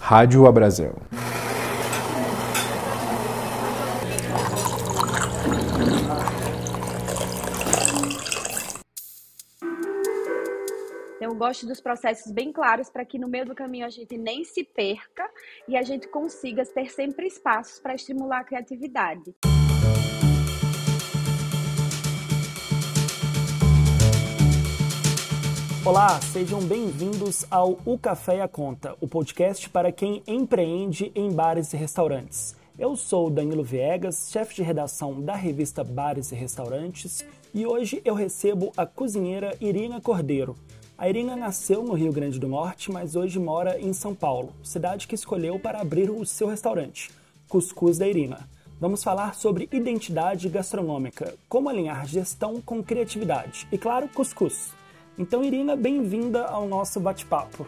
Rádio Abrazel. eu gosto dos processos bem claros para que no meio do caminho a gente nem se perca e a gente consiga ter sempre espaços para estimular a criatividade. Olá, sejam bem-vindos ao O Café a Conta, o podcast para quem empreende em bares e restaurantes. Eu sou Danilo Viegas, chefe de redação da revista Bares e Restaurantes, e hoje eu recebo a cozinheira Irina Cordeiro. A Irina nasceu no Rio Grande do Norte, mas hoje mora em São Paulo, cidade que escolheu para abrir o seu restaurante, Cuscuz da Irina. Vamos falar sobre identidade gastronômica, como alinhar gestão com criatividade e, claro, cuscuz. Então, Irina, bem-vinda ao nosso bate-papo.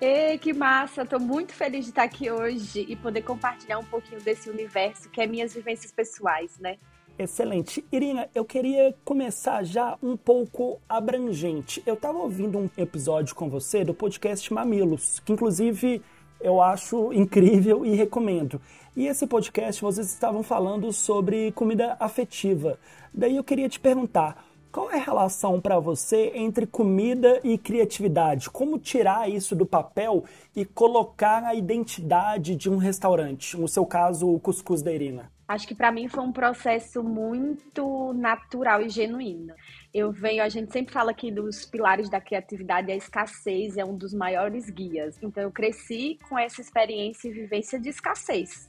Ei, que massa! Estou muito feliz de estar aqui hoje e poder compartilhar um pouquinho desse universo que é minhas vivências pessoais, né? Excelente. Irina, eu queria começar já um pouco abrangente. Eu estava ouvindo um episódio com você do podcast Mamilos, que inclusive eu acho incrível e recomendo. E esse podcast vocês estavam falando sobre comida afetiva. Daí eu queria te perguntar, qual é a relação para você entre comida e criatividade? Como tirar isso do papel e colocar a identidade de um restaurante? No seu caso, o Cuscuz da Irina. Acho que para mim foi um processo muito natural e genuíno. Eu venho, a gente sempre fala aqui dos pilares da criatividade, a escassez é um dos maiores guias. Então eu cresci com essa experiência e vivência de escassez.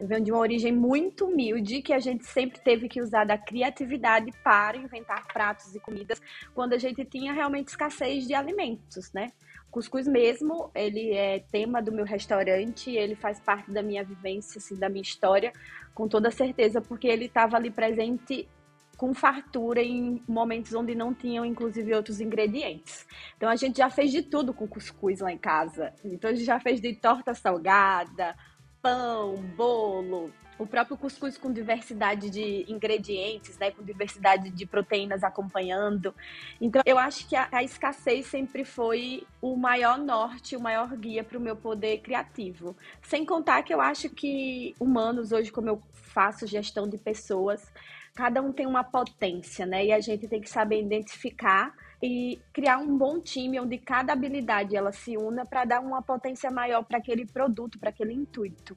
Venho de uma origem muito humilde que a gente sempre teve que usar da criatividade para inventar pratos e comidas quando a gente tinha realmente escassez de alimentos, né? Cuscuz mesmo, ele é tema do meu restaurante, ele faz parte da minha vivência, assim, da minha história, com toda certeza, porque ele estava ali presente com fartura em momentos onde não tinham, inclusive, outros ingredientes. Então a gente já fez de tudo com cuscuz lá em casa. Então a gente já fez de torta salgada, pão, bolo, o próprio cuscuz com diversidade de ingredientes, né, com diversidade de proteínas acompanhando. Então, eu acho que a, a escassez sempre foi o maior norte, o maior guia para o meu poder criativo. Sem contar que eu acho que humanos, hoje, como eu faço gestão de pessoas, cada um tem uma potência, né? E a gente tem que saber identificar e criar um bom time onde cada habilidade ela se una para dar uma potência maior para aquele produto, para aquele intuito.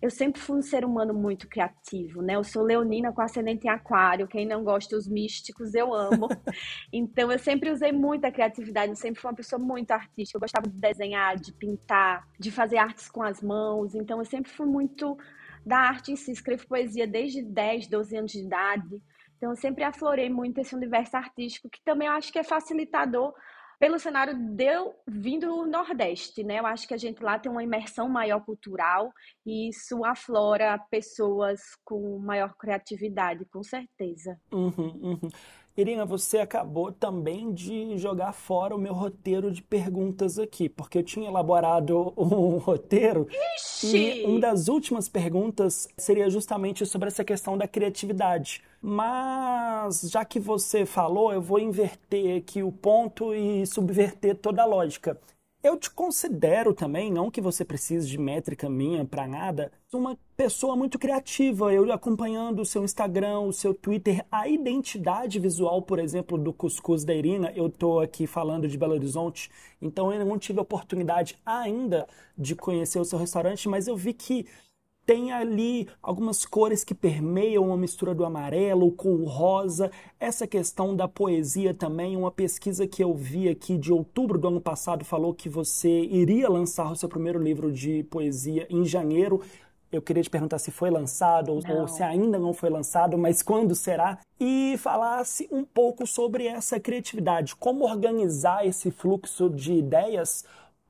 Eu sempre fui um ser humano muito criativo, né? Eu sou leonina com ascendente em aquário, quem não gosta dos místicos, eu amo. então eu sempre usei muita criatividade, eu sempre fui uma pessoa muito artística, eu gostava de desenhar, de pintar, de fazer artes com as mãos, então eu sempre fui muito da arte em si, escrevo poesia desde 10, 12 anos de idade. Então, eu sempre aflorei muito esse universo artístico, que também eu acho que é facilitador pelo cenário deu vindo do Nordeste, né? Eu acho que a gente lá tem uma imersão maior cultural e isso aflora pessoas com maior criatividade, com certeza. Uhum, uhum. Irina, você acabou também de jogar fora o meu roteiro de perguntas aqui, porque eu tinha elaborado um roteiro Ixi! e uma das últimas perguntas seria justamente sobre essa questão da criatividade. Mas já que você falou, eu vou inverter aqui o ponto e subverter toda a lógica. Eu te considero também, não que você precise de métrica minha para nada, uma pessoa muito criativa. Eu acompanhando o seu Instagram, o seu Twitter, a identidade visual, por exemplo, do Cuscuz da Irina. Eu estou aqui falando de Belo Horizonte, então eu não tive a oportunidade ainda de conhecer o seu restaurante, mas eu vi que tem ali algumas cores que permeiam uma mistura do amarelo com o rosa. Essa questão da poesia também, uma pesquisa que eu vi aqui de outubro do ano passado falou que você iria lançar o seu primeiro livro de poesia em janeiro. Eu queria te perguntar se foi lançado ou, ou, se ainda não foi lançado, mas quando será? E falasse um pouco sobre essa criatividade, como organizar esse fluxo de ideias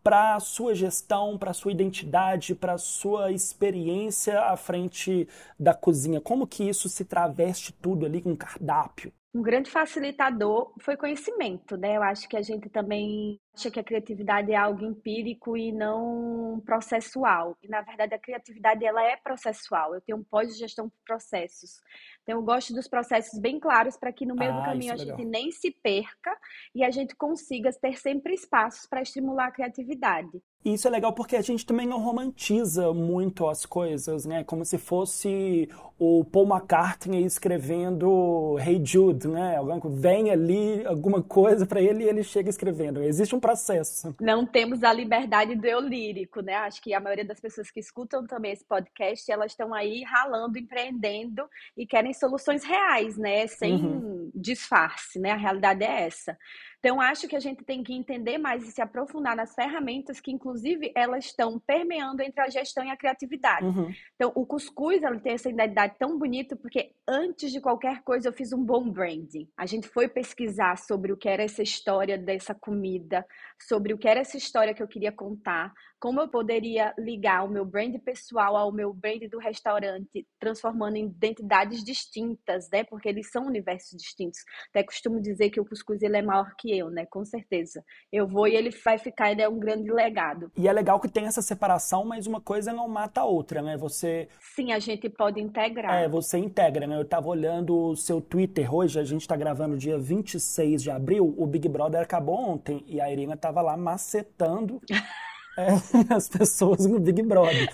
para a sua gestão, para a sua identidade, para a sua experiência à frente da cozinha? Como que isso se traveste tudo ali com cardápio? Um grande facilitador foi conhecimento, né? Eu acho que a gente também acha que a criatividade é algo empírico e não processual. E na verdade a criatividade ela é processual. Eu tenho um pós-gestão de processos. Então eu gosto dos processos bem claros para que no meio ah, do caminho a é gente nem se perca e a gente consiga ter sempre espaços para estimular a criatividade. E isso é legal porque a gente também não romantiza muito as coisas, né? Como se fosse o Paul McCartney escrevendo Hey Jude, né? Vem ali alguma coisa para ele e ele chega escrevendo. Existe um processo. Não temos a liberdade do eu lírico, né? Acho que a maioria das pessoas que escutam também esse podcast, elas estão aí ralando, empreendendo e querem soluções reais, né? Sem uhum. disfarce, né? A realidade é essa. Então, acho que a gente tem que entender mais e se aprofundar nas ferramentas que, inclusive, elas estão permeando entre a gestão e a criatividade. Uhum. Então, o cuscuz, ela tem essa identidade tão bonita porque, antes de qualquer coisa, eu fiz um bom branding. A gente foi pesquisar sobre o que era essa história dessa comida, sobre o que era essa história que eu queria contar, como eu poderia ligar o meu brand pessoal ao meu brand do restaurante, transformando em identidades distintas, né? Porque eles são universos distintos. Até costumo dizer que o cuscuz ele é maior que eu, né? Com certeza. Eu vou e ele vai ficar, ele é um grande legado. E é legal que tem essa separação, mas uma coisa não mata a outra, né? Você Sim, a gente pode integrar. É, você integra, né? Eu tava olhando o seu Twitter hoje, a gente tá gravando dia 26 de abril, o Big Brother acabou ontem e a Irina tava lá macetando é, as pessoas no Big Brother.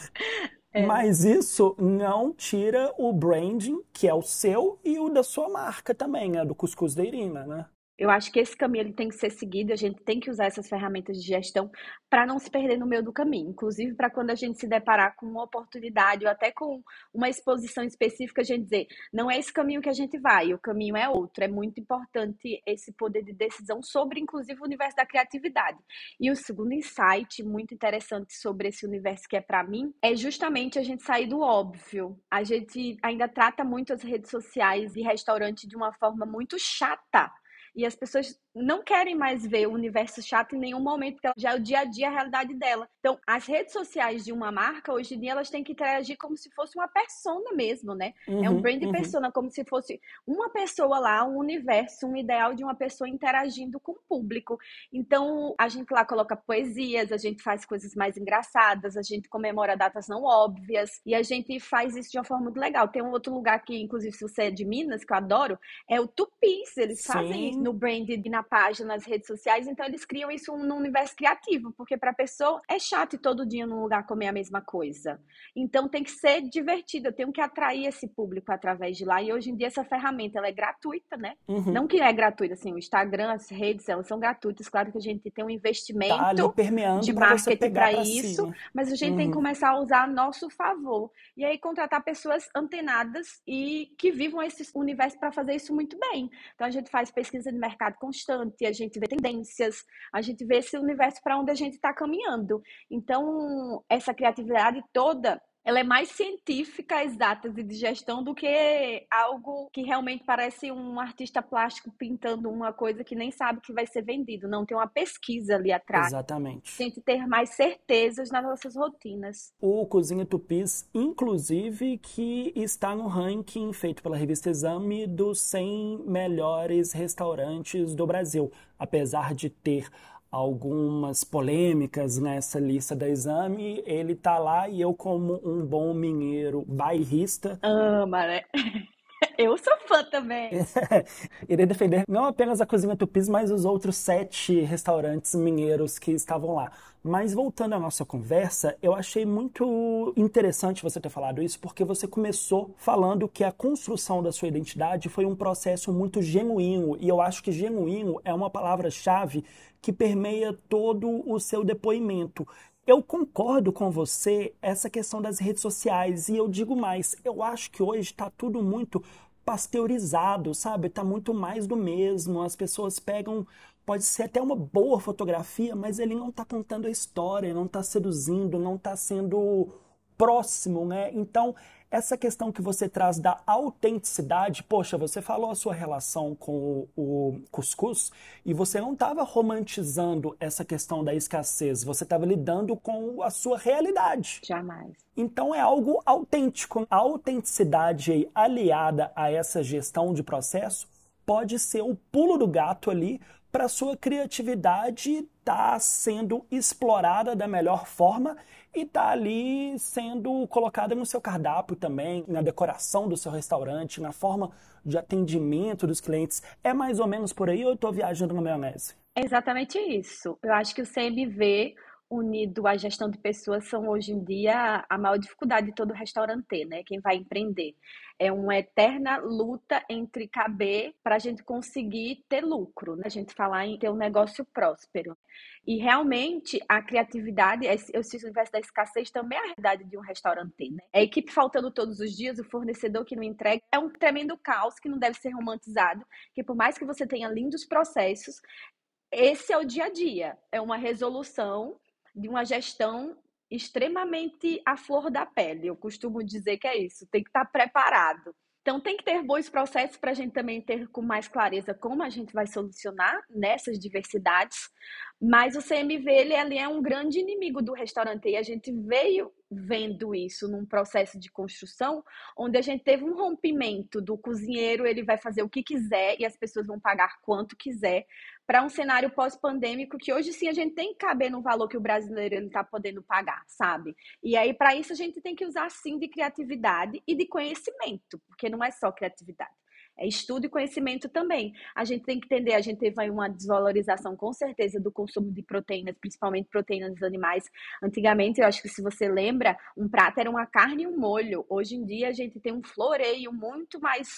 É. Mas isso não tira o branding, que é o seu, e o da sua marca também, né? Do Cuscuz da Irina, né? Eu acho que esse caminho ele tem que ser seguido, a gente tem que usar essas ferramentas de gestão para não se perder no meio do caminho. Inclusive, para quando a gente se deparar com uma oportunidade ou até com uma exposição específica, a gente dizer, não é esse caminho que a gente vai, o caminho é outro. É muito importante esse poder de decisão sobre, inclusive, o universo da criatividade. E o segundo insight muito interessante sobre esse universo que é para mim é justamente a gente sair do óbvio. A gente ainda trata muito as redes sociais e restaurante de uma forma muito chata. E as pessoas não querem mais ver o universo chato em nenhum momento, porque já é o dia a dia a realidade dela. Então, as redes sociais de uma marca, hoje em dia, elas têm que interagir como se fosse uma persona mesmo, né? Uhum, é um uhum, brand uhum. persona, como se fosse uma pessoa lá, um universo, um ideal de uma pessoa interagindo com o público. Então, a gente lá coloca poesias, a gente faz coisas mais engraçadas, a gente comemora datas não óbvias, e a gente faz isso de uma forma muito legal. Tem um outro lugar que, inclusive, se você é de Minas, que eu adoro, é o Tupis. Eles Sim. fazem isso no brand e na página, nas redes sociais, então eles criam isso num universo criativo, porque para a pessoa é chato ir todo dia num lugar comer a mesma coisa. Então tem que ser divertido, eu tenho que atrair esse público através de lá. E hoje em dia essa ferramenta ela é gratuita, né? Uhum. Não que é gratuita, assim, o Instagram, as redes, elas são gratuitas. Claro que a gente tem um investimento tá de marketing para isso, mas a gente uhum. tem que uhum. começar a usar a nosso favor. E aí contratar pessoas antenadas e que vivam esse universo para fazer isso muito bem. Então a gente faz pesquisa de mercado constante, a gente vê tendências, a gente vê esse universo para onde a gente está caminhando. Então, essa criatividade toda ela é mais científica, exata e de gestão do que algo que realmente parece um artista plástico pintando uma coisa que nem sabe que vai ser vendido. Não tem uma pesquisa ali atrás. Exatamente. A gente ter mais certezas nas nossas rotinas. O Cozinha Tupis, inclusive, que está no ranking feito pela revista Exame dos 100 melhores restaurantes do Brasil. Apesar de ter algumas polêmicas nessa lista da exame, ele tá lá e eu, como um bom mineiro bairrista. Ama, né? Eu sou fã também. Irei defender não apenas a Cozinha Tupis, mas os outros sete restaurantes mineiros que estavam lá. Mas voltando à nossa conversa, eu achei muito interessante você ter falado isso, porque você começou falando que a construção da sua identidade foi um processo muito genuíno, e eu acho que genuíno é uma palavra-chave que permeia todo o seu depoimento. Eu concordo com você essa questão das redes sociais e eu digo mais, eu acho que hoje está tudo muito pasteurizado, sabe? Está muito mais do mesmo. As pessoas pegam, pode ser até uma boa fotografia, mas ele não está contando a história, não está seduzindo, não está sendo próximo, né? Então essa questão que você traz da autenticidade, poxa, você falou a sua relação com o, o cuscuz e você não estava romantizando essa questão da escassez, você estava lidando com a sua realidade. Jamais. Então é algo autêntico. A autenticidade aliada a essa gestão de processo pode ser o pulo do gato ali para sua criatividade está sendo explorada da melhor forma e está ali sendo colocada no seu cardápio também, na decoração do seu restaurante, na forma de atendimento dos clientes. É mais ou menos por aí ou eu estou viajando na maionese? É exatamente isso. Eu acho que o CMV unido à gestão de pessoas são hoje em dia a maior dificuldade de todo restaurante, né? Quem vai empreender. É uma eterna luta entre caber para a gente conseguir ter lucro, né? A gente falar em ter um negócio próspero. E realmente a criatividade, eu se o universo da escassez também é a realidade de um restaurante, né? A equipe faltando todos os dias, o fornecedor que não entrega, é um tremendo caos que não deve ser romantizado, que por mais que você tenha lindos processos, esse é o dia a dia, é uma resolução de uma gestão extremamente à flor da pele. Eu costumo dizer que é isso, tem que estar preparado. Então, tem que ter bons processos para a gente também ter com mais clareza como a gente vai solucionar nessas diversidades. Mas o CMV, ele, ele é um grande inimigo do restaurante e a gente veio vendo isso num processo de construção, onde a gente teve um rompimento do cozinheiro, ele vai fazer o que quiser e as pessoas vão pagar quanto quiser, para um cenário pós-pandêmico que hoje sim a gente tem que caber no valor que o brasileiro está podendo pagar, sabe? E aí, para isso, a gente tem que usar sim de criatividade e de conhecimento, porque não é só criatividade. É estudo e conhecimento também. A gente tem que entender, a gente teve uma desvalorização com certeza do consumo de proteínas, principalmente proteínas dos animais. Antigamente, eu acho que se você lembra, um prato era uma carne e um molho. Hoje em dia a gente tem um floreio muito mais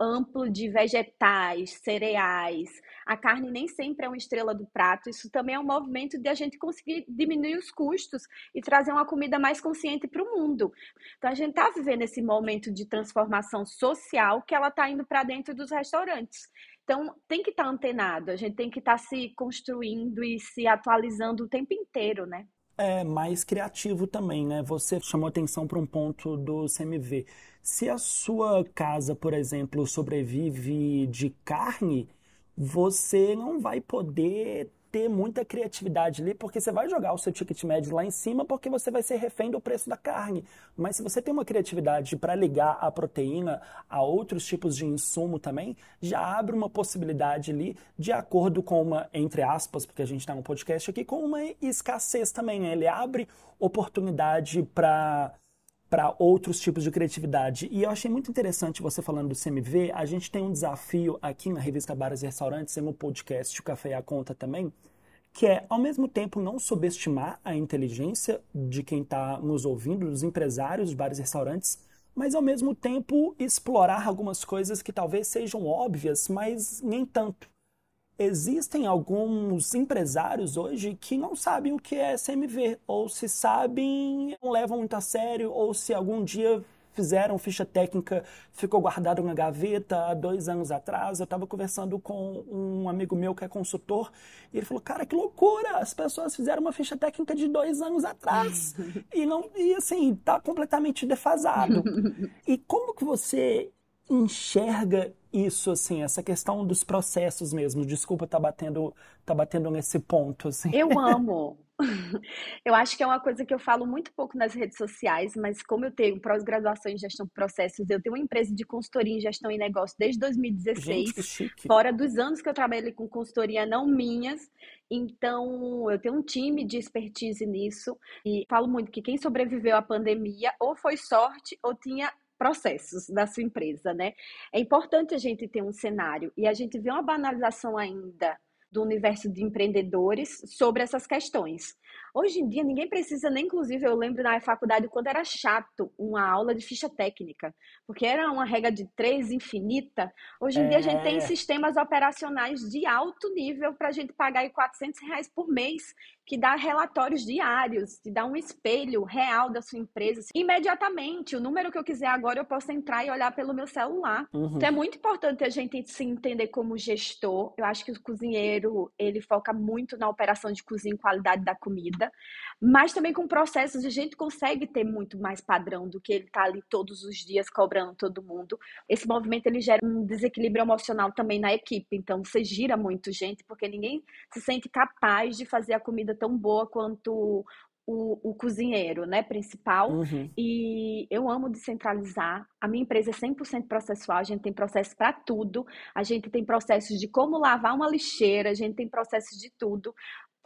amplo de vegetais, cereais. A carne nem sempre é uma estrela do prato. Isso também é um movimento de a gente conseguir diminuir os custos e trazer uma comida mais consciente para o mundo. Então a gente está vivendo esse momento de transformação social que ela está indo para dentro dos restaurantes. Então, tem que estar tá antenado, a gente tem que estar tá se construindo e se atualizando o tempo inteiro, né? É mais criativo também, né? Você chamou atenção para um ponto do CMV. Se a sua casa, por exemplo, sobrevive de carne, você não vai poder ter muita criatividade ali, porque você vai jogar o seu ticket médio lá em cima, porque você vai ser refém do preço da carne. Mas se você tem uma criatividade para ligar a proteína a outros tipos de insumo também, já abre uma possibilidade ali, de acordo com uma, entre aspas, porque a gente está no podcast aqui, com uma escassez também. Né? Ele abre oportunidade para para outros tipos de criatividade. E eu achei muito interessante você falando do CMV. A gente tem um desafio aqui na revista Bares e Restaurantes, e no podcast O Café e a Conta também, que é, ao mesmo tempo, não subestimar a inteligência de quem está nos ouvindo, dos empresários de bares e restaurantes, mas ao mesmo tempo explorar algumas coisas que talvez sejam óbvias, mas nem tanto existem alguns empresários hoje que não sabem o que é CMV, ou se sabem, não levam muito a sério, ou se algum dia fizeram ficha técnica, ficou guardado na gaveta há dois anos atrás. Eu estava conversando com um amigo meu que é consultor e ele falou: Cara, que loucura! As pessoas fizeram uma ficha técnica de dois anos atrás e não e assim tá completamente defasado. e como que você enxerga isso, assim, essa questão dos processos mesmo? Desculpa tá batendo, tá batendo nesse ponto, assim. Eu amo. Eu acho que é uma coisa que eu falo muito pouco nas redes sociais, mas como eu tenho pós-graduação em gestão de processos, eu tenho uma empresa de consultoria em gestão e negócio desde 2016, Gente, fora dos anos que eu trabalhei com consultoria não minhas. Então, eu tenho um time de expertise nisso e falo muito que quem sobreviveu à pandemia ou foi sorte ou tinha processos da sua empresa, né? É importante a gente ter um cenário e a gente vê uma banalização ainda do universo de empreendedores sobre essas questões. Hoje em dia, ninguém precisa nem, inclusive, eu lembro na faculdade quando era chato uma aula de ficha técnica, porque era uma regra de três infinita. Hoje em é... dia, a gente tem é. sistemas operacionais de alto nível para a gente pagar aí 400 reais por mês, que dá relatórios diários, que dá um espelho real da sua empresa. Imediatamente, o número que eu quiser agora, eu posso entrar e olhar pelo meu celular. Uhum. Então, é muito importante a gente se entender como gestor. Eu acho que o cozinheiro, ele foca muito na operação de cozinha e qualidade da comida mas também com processos a gente consegue ter muito mais padrão do que ele tá ali todos os dias cobrando todo mundo. Esse movimento ele gera um desequilíbrio emocional também na equipe, então você gira muito gente porque ninguém se sente capaz de fazer a comida tão boa quanto o, o, cozinheiro, né, principal. Uhum. E eu amo descentralizar. A minha empresa é 100% processual, a gente tem processo para tudo. A gente tem processos de como lavar uma lixeira, a gente tem processos de tudo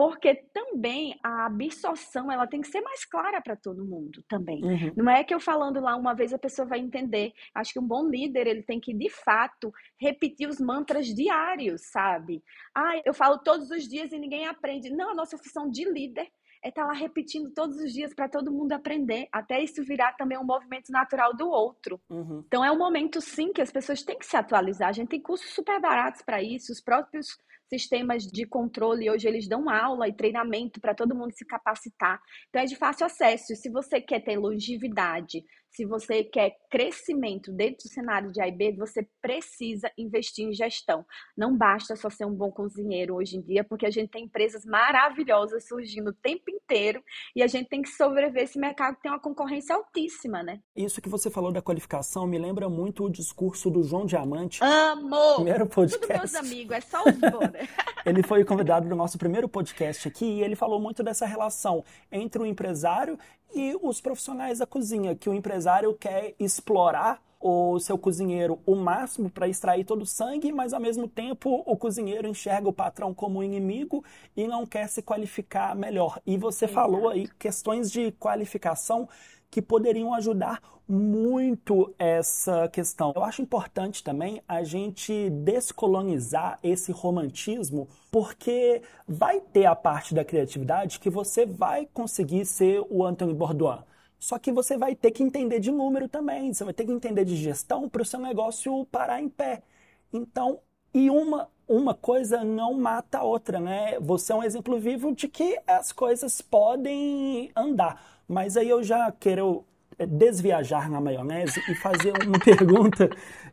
porque também a absorção ela tem que ser mais clara para todo mundo também. Uhum. Não é que eu falando lá uma vez a pessoa vai entender. Acho que um bom líder ele tem que de fato repetir os mantras diários, sabe? Ah, eu falo todos os dias e ninguém aprende. Não, a nossa função de líder é estar tá lá repetindo todos os dias para todo mundo aprender, até isso virar também um movimento natural do outro. Uhum. Então é um momento sim que as pessoas têm que se atualizar. A gente tem cursos super baratos para isso, os próprios sistemas de controle hoje eles dão aula e treinamento para todo mundo se capacitar. Então é de fácil acesso. Se você quer ter longevidade, se você quer crescimento dentro do cenário de AIB, você precisa investir em gestão. Não basta só ser um bom cozinheiro hoje em dia, porque a gente tem empresas maravilhosas surgindo o tempo inteiro e a gente tem que sobreviver esse mercado que tem uma concorrência altíssima, né? Isso que você falou da qualificação me lembra muito o discurso do João Diamante. Amo! Primeiro podcast. Tudo meus amigos, é só os bons, né? ele foi convidado no nosso primeiro podcast aqui e ele falou muito dessa relação entre o empresário e os profissionais da cozinha, que o empresário quer explorar o seu cozinheiro o máximo para extrair todo o sangue, mas ao mesmo tempo o cozinheiro enxerga o patrão como inimigo e não quer se qualificar melhor. E você falou aí questões de qualificação que poderiam ajudar muito essa questão. Eu acho importante também a gente descolonizar esse romantismo, porque vai ter a parte da criatividade que você vai conseguir ser o Anthony Bourdain. Só que você vai ter que entender de número também, você vai ter que entender de gestão para o seu negócio parar em pé. Então, e uma, uma coisa não mata a outra, né? Você é um exemplo vivo de que as coisas podem andar. Mas aí eu já quero é, desviajar na maionese e fazer uma pergunta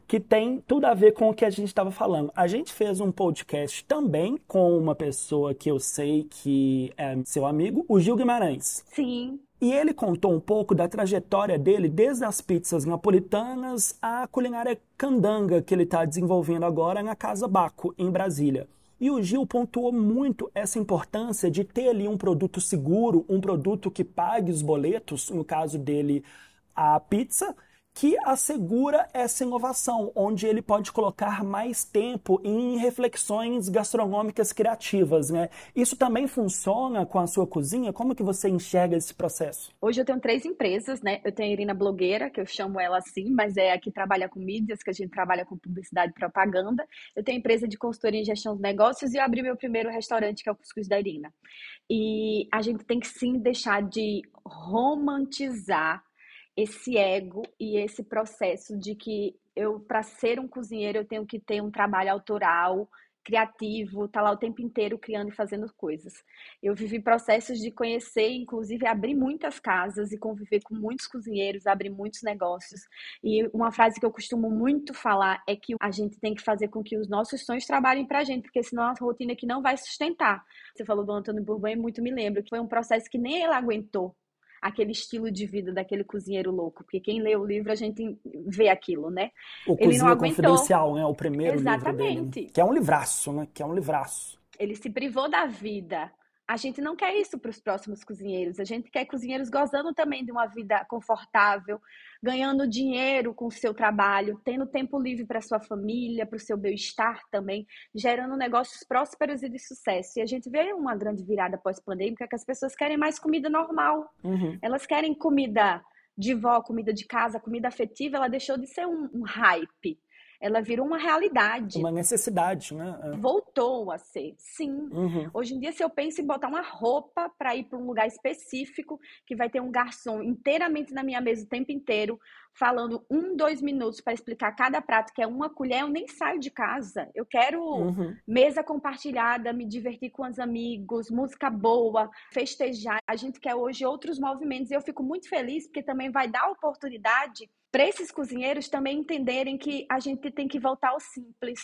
que tem tudo a ver com o que a gente estava falando. A gente fez um podcast também com uma pessoa que eu sei que é seu amigo, o Gil Guimarães. Sim. E ele contou um pouco da trajetória dele, desde as pizzas napolitanas à culinária candanga que ele está desenvolvendo agora na Casa Baco, em Brasília. E o Gil pontuou muito essa importância de ter ali um produto seguro, um produto que pague os boletos, no caso dele, a pizza, que assegura essa inovação, onde ele pode colocar mais tempo em reflexões gastronômicas criativas, né? Isso também funciona com a sua cozinha? Como que você enxerga esse processo? Hoje eu tenho três empresas, né? Eu tenho a Irina Blogueira, que eu chamo ela assim, mas é a que trabalha com mídias, que a gente trabalha com publicidade e propaganda. Eu tenho a empresa de consultoria em gestão de negócios e eu abri meu primeiro restaurante, que é o Cuscuz da Irina. E a gente tem que sim deixar de romantizar esse ego e esse processo de que eu, para ser um cozinheiro, eu tenho que ter um trabalho autoral, criativo, tá lá o tempo inteiro criando e fazendo coisas. Eu vivi processos de conhecer, inclusive abrir muitas casas e conviver com muitos cozinheiros, abrir muitos negócios. E uma frase que eu costumo muito falar é que a gente tem que fazer com que os nossos sonhos trabalhem pra gente, porque senão a rotina que não vai sustentar. Você falou do Antônio Bourbon, muito me lembro que foi um processo que nem ele aguentou aquele estilo de vida daquele cozinheiro louco, porque quem lê o livro a gente vê aquilo, né? O Ele Cozinha Confidencial, né? O primeiro Exatamente. livro dele. Que é um livraço, né? Que é um livraço. Ele se privou da vida a gente não quer isso para os próximos cozinheiros. A gente quer cozinheiros gozando também de uma vida confortável, ganhando dinheiro com o seu trabalho, tendo tempo livre para sua família, para o seu bem-estar também, gerando negócios prósperos e de sucesso. E a gente vê uma grande virada pós-pandêmica que as pessoas querem mais comida normal. Uhum. Elas querem comida de vó, comida de casa, comida afetiva. Ela deixou de ser um, um hype ela virou uma realidade. Uma necessidade, né? É. Voltou a ser, sim. Uhum. Hoje em dia, se eu penso em botar uma roupa para ir para um lugar específico, que vai ter um garçom inteiramente na minha mesa o tempo inteiro, falando um, dois minutos para explicar cada prato, que é uma colher, eu nem saio de casa. Eu quero uhum. mesa compartilhada, me divertir com os amigos, música boa, festejar. A gente quer hoje outros movimentos e eu fico muito feliz porque também vai dar oportunidade para esses cozinheiros também entenderem que a gente tem que voltar ao simples.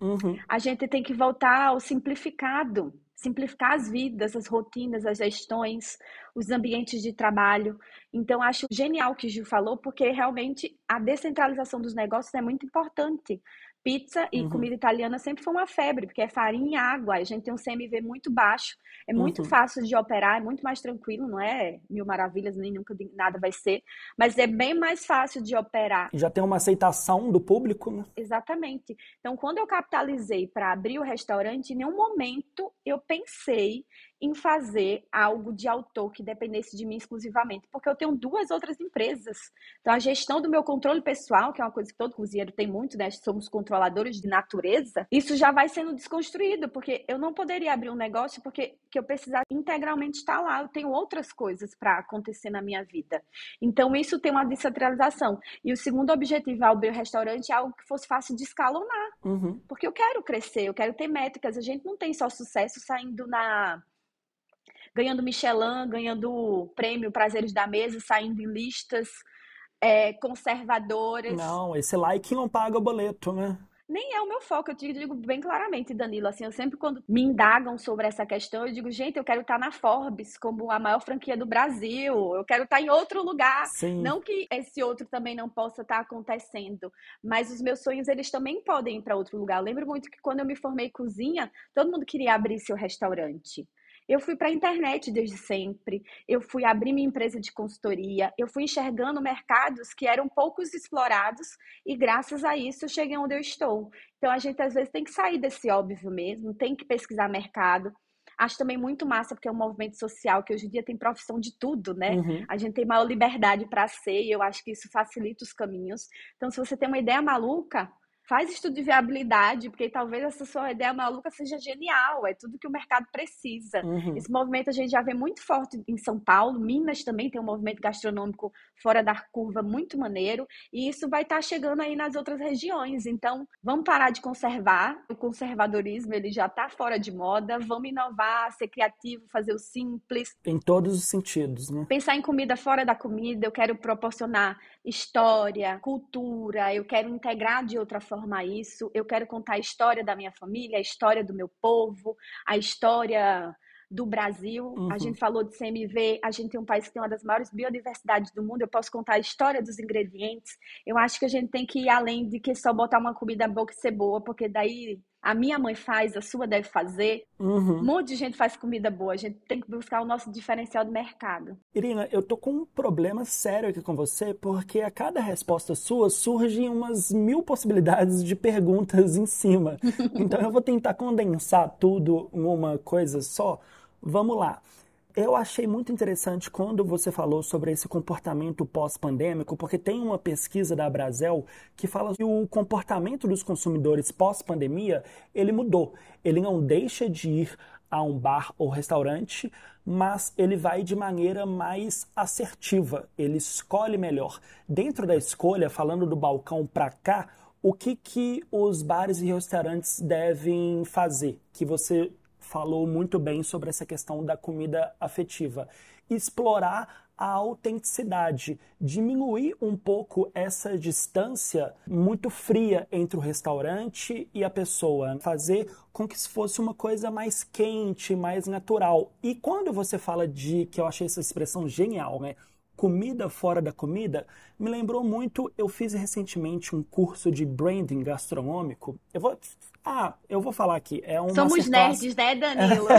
Uhum. A gente tem que voltar ao simplificado, simplificar as vidas, as rotinas, as gestões, os ambientes de trabalho. Então, acho genial o que o Gil falou, porque realmente a descentralização dos negócios é muito importante. Pizza e uhum. comida italiana sempre foi uma febre, porque é farinha e água. A gente tem um CMV muito baixo, é muito uhum. fácil de operar, é muito mais tranquilo, não é mil maravilhas, nem nunca nada vai ser, mas é bem mais fácil de operar. Já tem uma aceitação do público, né? Exatamente. Então, quando eu capitalizei para abrir o restaurante, em nenhum momento eu pensei em fazer algo de autor que dependesse de mim exclusivamente, porque eu tenho duas outras empresas. Então, a gestão do meu controle pessoal, que é uma coisa que todo cozinheiro tem muito, né? Somos controladores de natureza, isso já vai sendo desconstruído, porque eu não poderia abrir um negócio porque que eu precisar integralmente estar lá. Eu tenho outras coisas para acontecer na minha vida. Então, isso tem uma descentralização. E o segundo objetivo ao abrir o restaurante é algo que fosse fácil de escalonar. Uhum. Porque eu quero crescer, eu quero ter métricas. A gente não tem só sucesso saindo na ganhando Michelin, ganhando prêmio Prazeres da Mesa, saindo em listas é, conservadoras. Não, esse like não paga o boleto, né? Nem é o meu foco, eu te digo bem claramente, Danilo. Assim, eu sempre, quando me indagam sobre essa questão, eu digo, gente, eu quero estar na Forbes como a maior franquia do Brasil, eu quero estar em outro lugar. Sim. Não que esse outro também não possa estar acontecendo, mas os meus sonhos, eles também podem ir para outro lugar. Eu lembro muito que quando eu me formei cozinha, todo mundo queria abrir seu restaurante. Eu fui para a internet desde sempre, eu fui abrir minha empresa de consultoria, eu fui enxergando mercados que eram poucos explorados e graças a isso eu cheguei onde eu estou. Então a gente às vezes tem que sair desse óbvio mesmo, tem que pesquisar mercado. Acho também muito massa, porque é um movimento social que hoje em dia tem profissão de tudo, né? Uhum. A gente tem maior liberdade para ser e eu acho que isso facilita os caminhos. Então, se você tem uma ideia maluca, faz estudo de viabilidade, porque talvez essa sua ideia maluca seja genial, é tudo que o mercado precisa. Uhum. Esse movimento a gente já vê muito forte em São Paulo, Minas também tem um movimento gastronômico fora da curva muito maneiro, e isso vai estar tá chegando aí nas outras regiões. Então, vamos parar de conservar, o conservadorismo ele já está fora de moda, vamos inovar, ser criativo, fazer o simples. Em todos os sentidos, né? Pensar em comida fora da comida, eu quero proporcionar história, cultura, eu quero integrar de outra forma isso, eu quero contar a história da minha família, a história do meu povo, a história do Brasil. Uhum. A gente falou de CMV, a gente tem um país que tem uma das maiores biodiversidades do mundo. Eu posso contar a história dos ingredientes. Eu acho que a gente tem que ir além de que só botar uma comida boa e ser boa, porque daí a minha mãe faz, a sua deve fazer. Uhum. Um monte de gente faz comida boa. A gente tem que buscar o nosso diferencial do mercado. Irina, eu tô com um problema sério aqui com você, porque a cada resposta sua surgem umas mil possibilidades de perguntas em cima. então eu vou tentar condensar tudo em uma coisa só. Vamos lá. Eu achei muito interessante quando você falou sobre esse comportamento pós-pandêmico, porque tem uma pesquisa da Brasel que fala que o comportamento dos consumidores pós-pandemia, ele mudou. Ele não deixa de ir a um bar ou restaurante, mas ele vai de maneira mais assertiva, ele escolhe melhor. Dentro da escolha, falando do balcão para cá, o que, que os bares e restaurantes devem fazer? Que você falou muito bem sobre essa questão da comida afetiva. Explorar a autenticidade, diminuir um pouco essa distância muito fria entre o restaurante e a pessoa, fazer com que isso fosse uma coisa mais quente, mais natural. E quando você fala de, que eu achei essa expressão genial, né? Comida fora da comida, me lembrou muito. Eu fiz recentemente um curso de branding gastronômico. Eu vou. Ah, eu vou falar aqui. É um Somos masterclass... nerds, né, Danilo?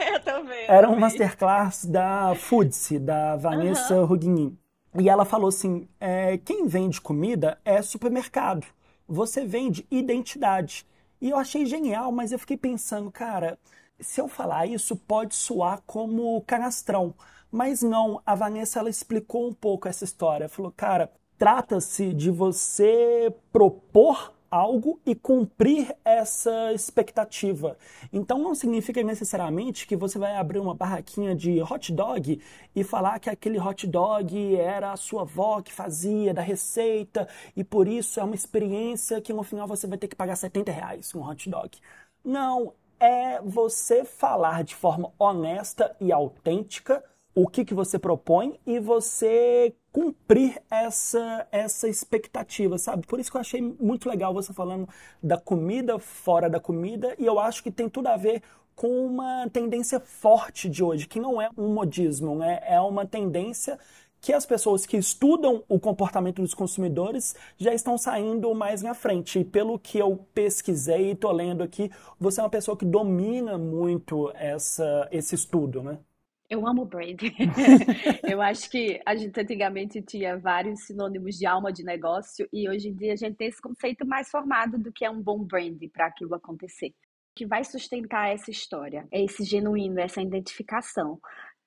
É. eu vendo. Era um masterclass da Foodse, da Vanessa uhum. Rugnin. E ela falou assim: é, quem vende comida é supermercado. Você vende identidade. E eu achei genial, mas eu fiquei pensando, cara, se eu falar isso, pode soar como canastrão. Mas não, a Vanessa ela explicou um pouco essa história. Falou, cara, trata-se de você propor algo e cumprir essa expectativa. Então não significa necessariamente que você vai abrir uma barraquinha de hot dog e falar que aquele hot dog era a sua avó que fazia da receita e por isso é uma experiência que no final você vai ter que pagar 70 reais um hot dog. Não, é você falar de forma honesta e autêntica o que, que você propõe e você cumprir essa, essa expectativa, sabe? Por isso que eu achei muito legal você falando da comida fora da comida e eu acho que tem tudo a ver com uma tendência forte de hoje, que não é um modismo, né? É uma tendência que as pessoas que estudam o comportamento dos consumidores já estão saindo mais na frente. E pelo que eu pesquisei e estou lendo aqui, você é uma pessoa que domina muito essa, esse estudo, né? Eu amo brand. eu acho que a gente antigamente tinha vários sinônimos de alma de negócio e hoje em dia a gente tem esse conceito mais formado do que é um bom brand para aquilo acontecer. que vai sustentar essa história, é esse genuíno, essa identificação.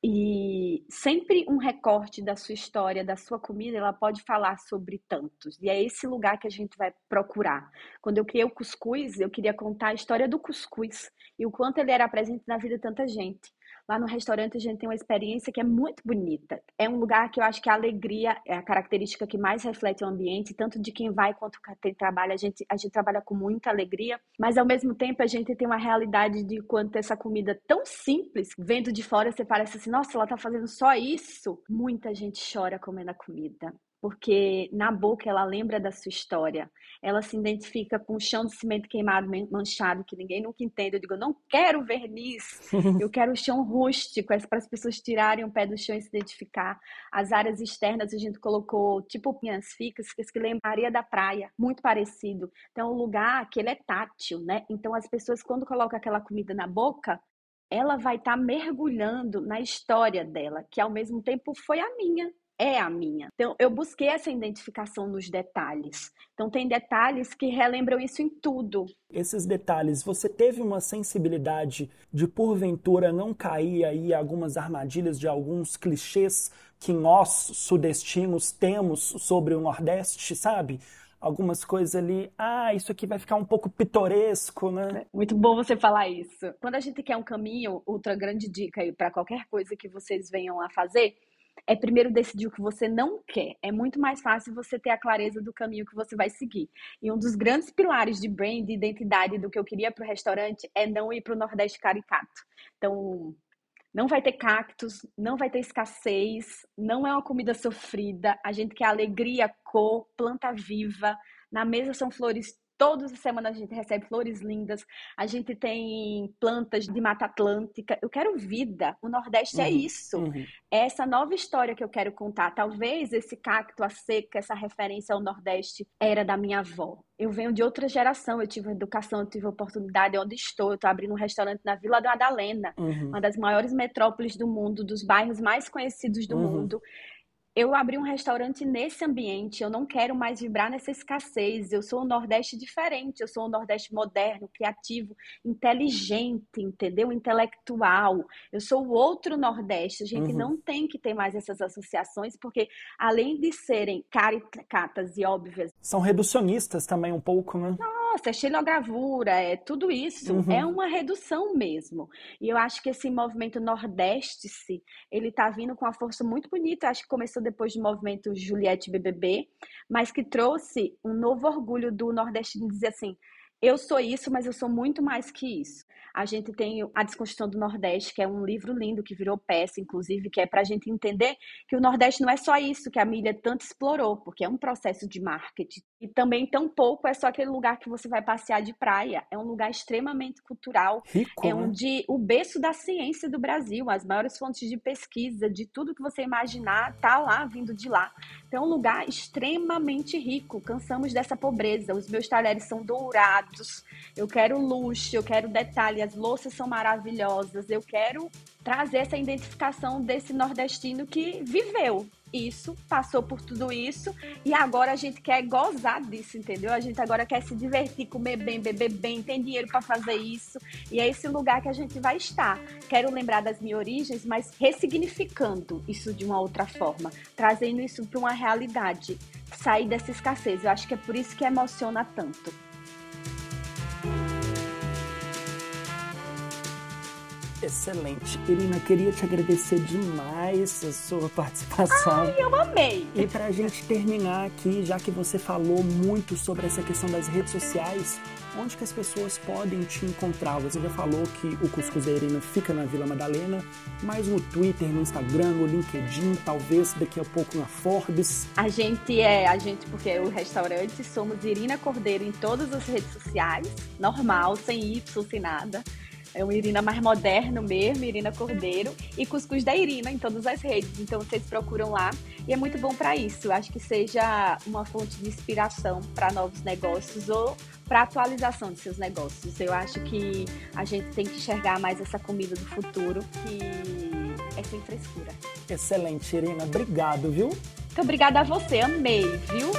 E sempre um recorte da sua história, da sua comida, ela pode falar sobre tantos. E é esse lugar que a gente vai procurar. Quando eu criei o cuscuz, eu queria contar a história do cuscuz e o quanto ele era presente na vida de tanta gente. Lá no restaurante a gente tem uma experiência que é muito bonita. É um lugar que eu acho que a alegria é a característica que mais reflete o ambiente, tanto de quem vai quanto quem trabalha. A gente, a gente trabalha com muita alegria, mas ao mesmo tempo a gente tem uma realidade de quanto essa comida tão simples, vendo de fora você parece assim, nossa, ela tá fazendo só isso. Muita gente chora comendo a comida porque na boca ela lembra da sua história. Ela se identifica com o chão de cimento queimado, manchado, que ninguém nunca entende. Eu digo, eu não quero verniz, eu quero o chão rústico, é para as pessoas tirarem o pé do chão e se identificar. As áreas externas a gente colocou tipo pinhas ficas, que lembra a areia da praia, muito parecido. Então, um lugar que ele é tátil, né? Então, as pessoas, quando colocam aquela comida na boca, ela vai estar tá mergulhando na história dela, que ao mesmo tempo foi a minha, é a minha. Então, eu busquei essa identificação nos detalhes. Então, tem detalhes que relembram isso em tudo. Esses detalhes, você teve uma sensibilidade de, porventura, não cair aí algumas armadilhas de alguns clichês que nós, sudestinos, temos sobre o Nordeste, sabe? algumas coisas ali, ah, isso aqui vai ficar um pouco pitoresco, né? Muito bom você falar isso. Quando a gente quer um caminho, outra grande dica aí para qualquer coisa que vocês venham a fazer, é primeiro decidir o que você não quer. É muito mais fácil você ter a clareza do caminho que você vai seguir. E um dos grandes pilares de brand, de identidade do que eu queria para o restaurante é não ir para o Nordeste caricato. Então, não vai ter cactos, não vai ter escassez, não é uma comida sofrida. A gente quer alegria, cor, planta viva. Na mesa são flores Todas as semanas a gente recebe flores lindas, a gente tem plantas de Mata Atlântica. Eu quero vida. O Nordeste é uhum, é isso. Uhum. É essa nova história que eu quero contar. Talvez esse cacto, a seca, essa referência ao Nordeste era da minha avó. Eu venho de outra geração, eu tive educação, eu tive oportunidade onde estou. Eu estou abrindo um restaurante na Vila da Madalena, uhum. uma das maiores metrópoles do mundo, dos bairros mais conhecidos do uhum. mundo eu abri um restaurante nesse ambiente, eu não quero mais vibrar nessa escassez. Eu sou um Nordeste diferente, eu sou um Nordeste moderno, criativo, inteligente, entendeu? Intelectual. Eu sou o outro Nordeste. A gente uhum. não tem que ter mais essas associações, porque além de serem caricatas e óbvias. São reducionistas também um pouco, né? Não nossa, é xilogravura, é tudo isso. Uhum. É uma redução mesmo. E eu acho que esse movimento Nordeste-se, ele tá vindo com uma força muito bonita. Acho que começou depois do movimento Juliette BBB, mas que trouxe um novo orgulho do Nordeste de dizer assim, eu sou isso, mas eu sou muito mais que isso. A gente tem a Desconstrução do Nordeste, que é um livro lindo que virou peça, inclusive, que é para a gente entender que o Nordeste não é só isso que a mídia tanto explorou, porque é um processo de marketing. E também, tão pouco, é só aquele lugar que você vai passear de praia. É um lugar extremamente cultural. Rico, é né? onde o berço da ciência do Brasil, as maiores fontes de pesquisa, de tudo que você imaginar, tá lá, vindo de lá. Então, é um lugar extremamente rico. Cansamos dessa pobreza. Os meus talheres são dourados. Eu quero luxo, eu quero detalhe as louças são maravilhosas. Eu quero trazer essa identificação desse nordestino que viveu isso, passou por tudo isso e agora a gente quer gozar disso, entendeu? A gente agora quer se divertir, comer bem, beber bem, tem dinheiro para fazer isso e é esse lugar que a gente vai estar. Quero lembrar das minhas origens, mas ressignificando isso de uma outra forma, trazendo isso para uma realidade, sair dessa escassez. Eu acho que é por isso que emociona tanto. Excelente. Irina, queria te agradecer demais a sua participação. Ai, eu amei! E para a gente terminar aqui, já que você falou muito sobre essa questão das redes sociais, onde que as pessoas podem te encontrar? Você já falou que o Cuscuz da Irina fica na Vila Madalena, mas no Twitter, no Instagram, no LinkedIn, talvez daqui a pouco na Forbes. A gente é, a gente, porque é o restaurante, somos Irina Cordeiro em todas as redes sociais, normal, sem Y, sem nada. É um Irina mais moderno mesmo, Irina Cordeiro, e Cuscuz da Irina em todas as redes. Então vocês procuram lá e é muito bom para isso. Acho que seja uma fonte de inspiração para novos negócios ou para atualização de seus negócios. Eu acho que a gente tem que enxergar mais essa comida do futuro que é sem frescura. Excelente, Irina. Obrigado, viu? Muito obrigada a você. Amei, viu?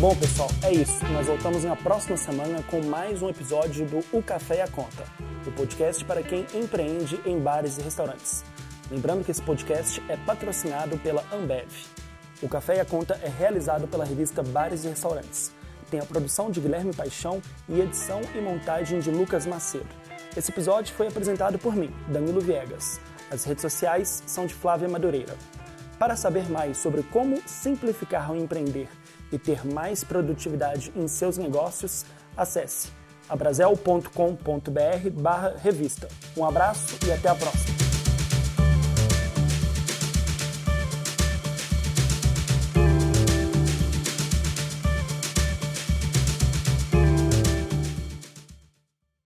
Bom, pessoal, é isso. Nós voltamos na próxima semana com mais um episódio do O Café e a Conta, o podcast para quem empreende em bares e restaurantes. Lembrando que esse podcast é patrocinado pela Ambev. O Café e a Conta é realizado pela revista Bares e Restaurantes. Tem a produção de Guilherme Paixão e edição e montagem de Lucas Macedo. Esse episódio foi apresentado por mim, Danilo Viegas. As redes sociais são de Flávia Madureira. Para saber mais sobre como simplificar o empreender e ter mais produtividade em seus negócios, acesse abrazel.com.br barra revista. Um abraço e até a próxima!